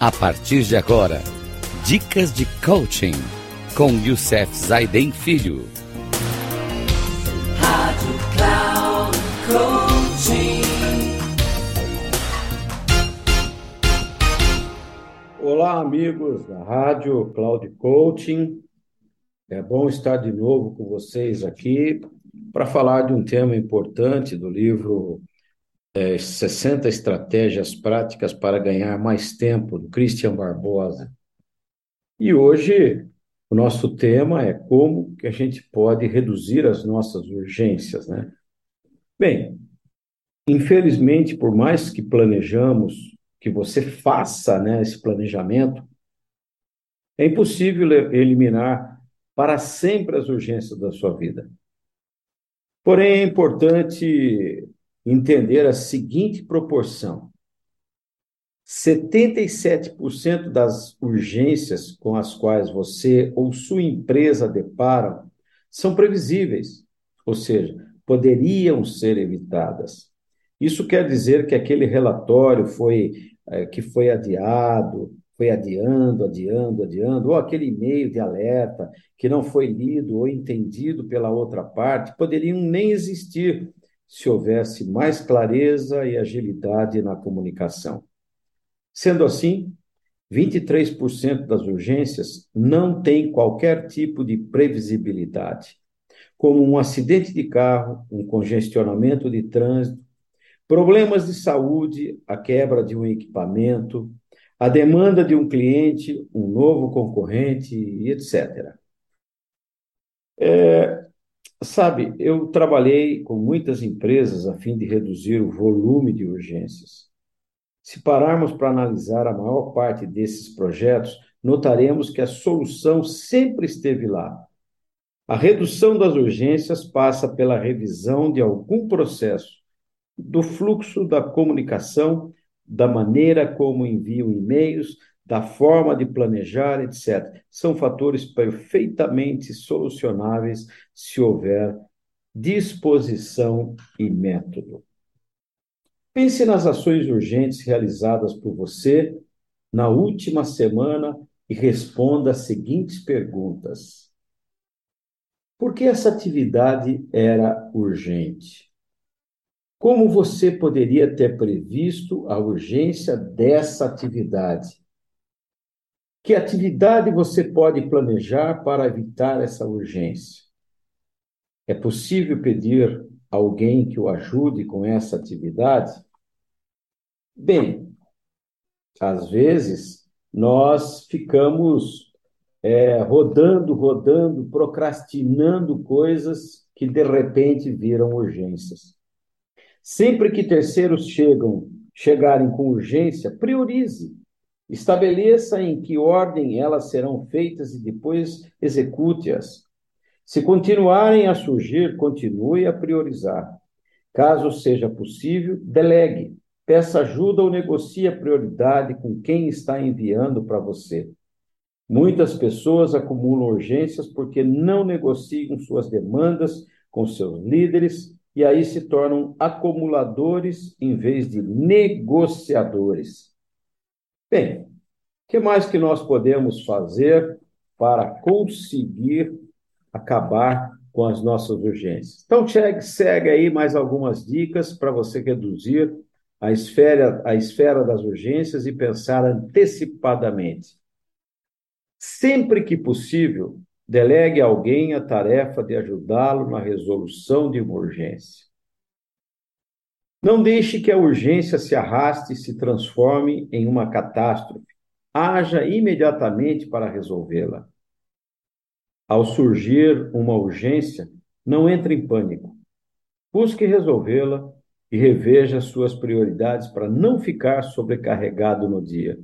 A partir de agora, dicas de coaching com Youssef Zaiden Filho. Rádio Cloud Coaching. Olá, amigos da Rádio Cloud Coaching. É bom estar de novo com vocês aqui para falar de um tema importante do livro é, 60 Estratégias Práticas para Ganhar Mais Tempo, do Christian Barbosa. E hoje o nosso tema é como que a gente pode reduzir as nossas urgências, né? Bem, infelizmente, por mais que planejamos, que você faça né, esse planejamento, é impossível eliminar para sempre as urgências da sua vida. Porém, é importante entender a seguinte proporção: 77% das urgências com as quais você ou sua empresa deparam são previsíveis, ou seja, poderiam ser evitadas. Isso quer dizer que aquele relatório foi é, que foi adiado, foi adiando, adiando, adiando, ou aquele e-mail de alerta que não foi lido ou entendido pela outra parte, poderiam nem existir se houvesse mais clareza e agilidade na comunicação. Sendo assim, 23% das urgências não têm qualquer tipo de previsibilidade, como um acidente de carro, um congestionamento de trânsito, problemas de saúde, a quebra de um equipamento, a demanda de um cliente, um novo concorrente, etc. É, Sabe, eu trabalhei com muitas empresas a fim de reduzir o volume de urgências. Se pararmos para analisar a maior parte desses projetos, notaremos que a solução sempre esteve lá. A redução das urgências passa pela revisão de algum processo, do fluxo da comunicação, da maneira como enviam e-mails, da forma de planejar, etc. São fatores perfeitamente solucionáveis se houver disposição e método. Pense nas ações urgentes realizadas por você na última semana e responda as seguintes perguntas: Por que essa atividade era urgente? Como você poderia ter previsto a urgência dessa atividade? Que atividade você pode planejar para evitar essa urgência? É possível pedir a alguém que o ajude com essa atividade? Bem, às vezes nós ficamos é, rodando, rodando, procrastinando coisas que de repente viram urgências. Sempre que terceiros chegam, chegarem com urgência, priorize Estabeleça em que ordem elas serão feitas e depois execute-as. Se continuarem a surgir, continue a priorizar. Caso seja possível, delegue. Peça ajuda ou negocie a prioridade com quem está enviando para você. Muitas pessoas acumulam urgências porque não negociam suas demandas com seus líderes e aí se tornam acumuladores em vez de negociadores. Bem, o que mais que nós podemos fazer para conseguir acabar com as nossas urgências? Então, segue, segue aí mais algumas dicas para você reduzir a esfera, a esfera das urgências e pensar antecipadamente. Sempre que possível, delegue a alguém a tarefa de ajudá-lo na resolução de uma urgência. Não deixe que a urgência se arraste e se transforme em uma catástrofe. Haja imediatamente para resolvê-la. Ao surgir uma urgência, não entre em pânico. Busque resolvê-la e reveja suas prioridades para não ficar sobrecarregado no dia.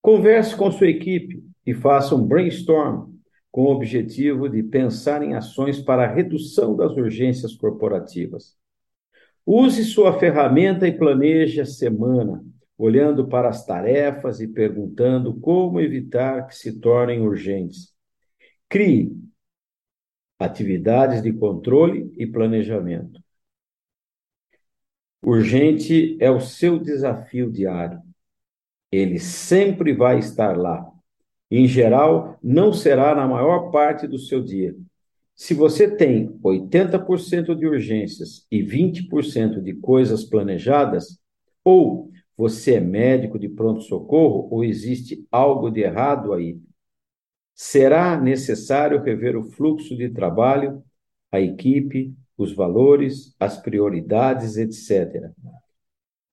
Converse com sua equipe e faça um brainstorm com o objetivo de pensar em ações para a redução das urgências corporativas. Use sua ferramenta e planeje a semana, olhando para as tarefas e perguntando como evitar que se tornem urgentes. Crie atividades de controle e planejamento. Urgente é o seu desafio diário. Ele sempre vai estar lá. Em geral, não será na maior parte do seu dia. Se você tem 80% de urgências e 20% de coisas planejadas, ou você é médico de pronto-socorro ou existe algo de errado aí, será necessário rever o fluxo de trabalho, a equipe, os valores, as prioridades, etc.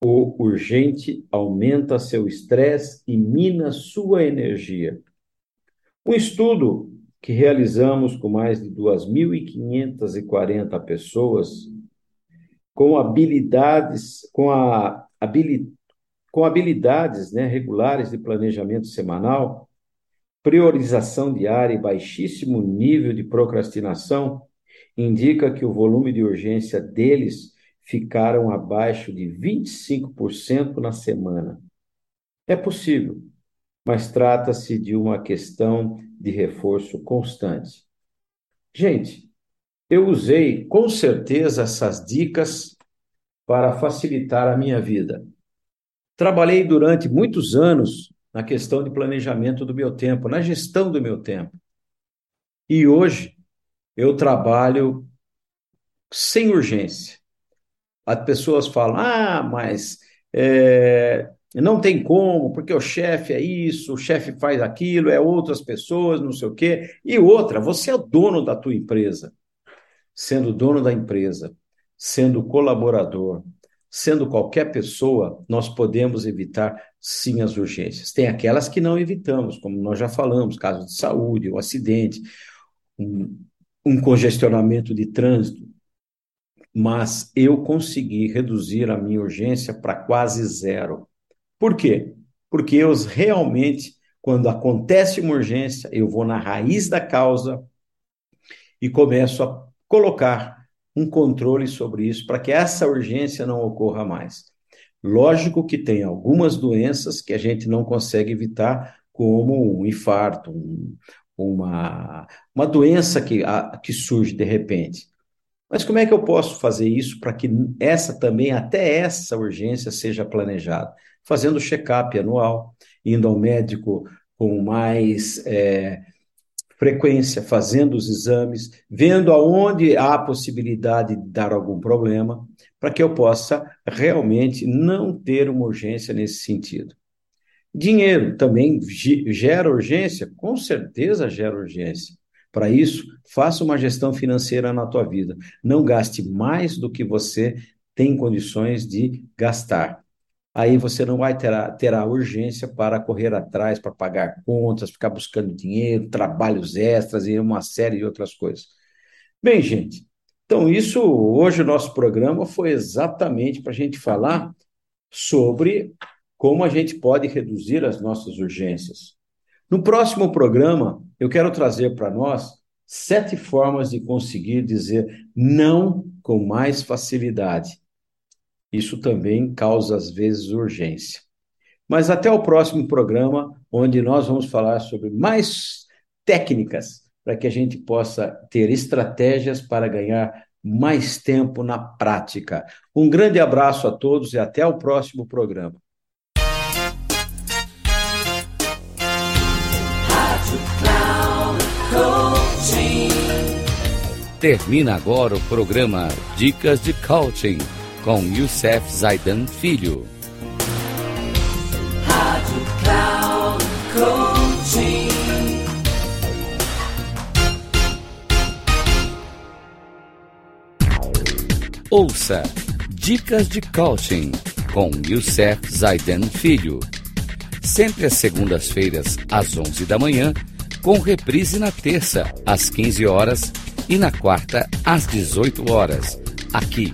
O urgente aumenta seu estresse e mina sua energia. Um estudo que realizamos com mais de 2.540 pessoas com habilidades, com, a, habili, com habilidades né, regulares de planejamento semanal, priorização diária e baixíssimo nível de procrastinação, indica que o volume de urgência deles ficaram abaixo de 25% na semana. É possível, mas trata-se de uma questão de reforço constante. Gente, eu usei com certeza essas dicas para facilitar a minha vida. Trabalhei durante muitos anos na questão de planejamento do meu tempo, na gestão do meu tempo. E hoje eu trabalho sem urgência. As pessoas falam: ah, mas é, não tem como, porque o chefe é isso, o chefe faz aquilo, é outras pessoas, não sei o quê. E outra, você é o dono da tua empresa. Sendo dono da empresa, sendo colaborador, sendo qualquer pessoa, nós podemos evitar sim as urgências. Tem aquelas que não evitamos, como nós já falamos, casos de saúde, um acidente, um, um congestionamento de trânsito, mas eu consegui reduzir a minha urgência para quase zero. Por quê? Porque eu realmente, quando acontece uma urgência, eu vou na raiz da causa e começo a colocar um controle sobre isso para que essa urgência não ocorra mais. Lógico que tem algumas doenças que a gente não consegue evitar, como um infarto, um, uma, uma doença que, a, que surge de repente. Mas como é que eu posso fazer isso para que essa também, até essa urgência, seja planejada? Fazendo check-up anual, indo ao médico com mais é, frequência, fazendo os exames, vendo aonde há a possibilidade de dar algum problema, para que eu possa realmente não ter uma urgência nesse sentido. Dinheiro também gera urgência? Com certeza gera urgência. Para isso, faça uma gestão financeira na tua vida. Não gaste mais do que você tem condições de gastar. Aí você não vai ter terá urgência para correr atrás, para pagar contas, ficar buscando dinheiro, trabalhos extras e uma série de outras coisas. Bem, gente, então isso, hoje o nosso programa foi exatamente para a gente falar sobre como a gente pode reduzir as nossas urgências. No próximo programa, eu quero trazer para nós sete formas de conseguir dizer não com mais facilidade. Isso também causa, às vezes, urgência. Mas até o próximo programa, onde nós vamos falar sobre mais técnicas para que a gente possa ter estratégias para ganhar mais tempo na prática. Um grande abraço a todos e até o próximo programa. Termina agora o programa Dicas de Coaching com Youssef Zaidan Filho. Rádio Cloud Coaching. Ouça Dicas de Coaching com Youssef Zaidan Filho. Sempre às segundas-feiras, às 11 da manhã, com reprise na terça, às 15 horas e na quarta, às 18 horas, aqui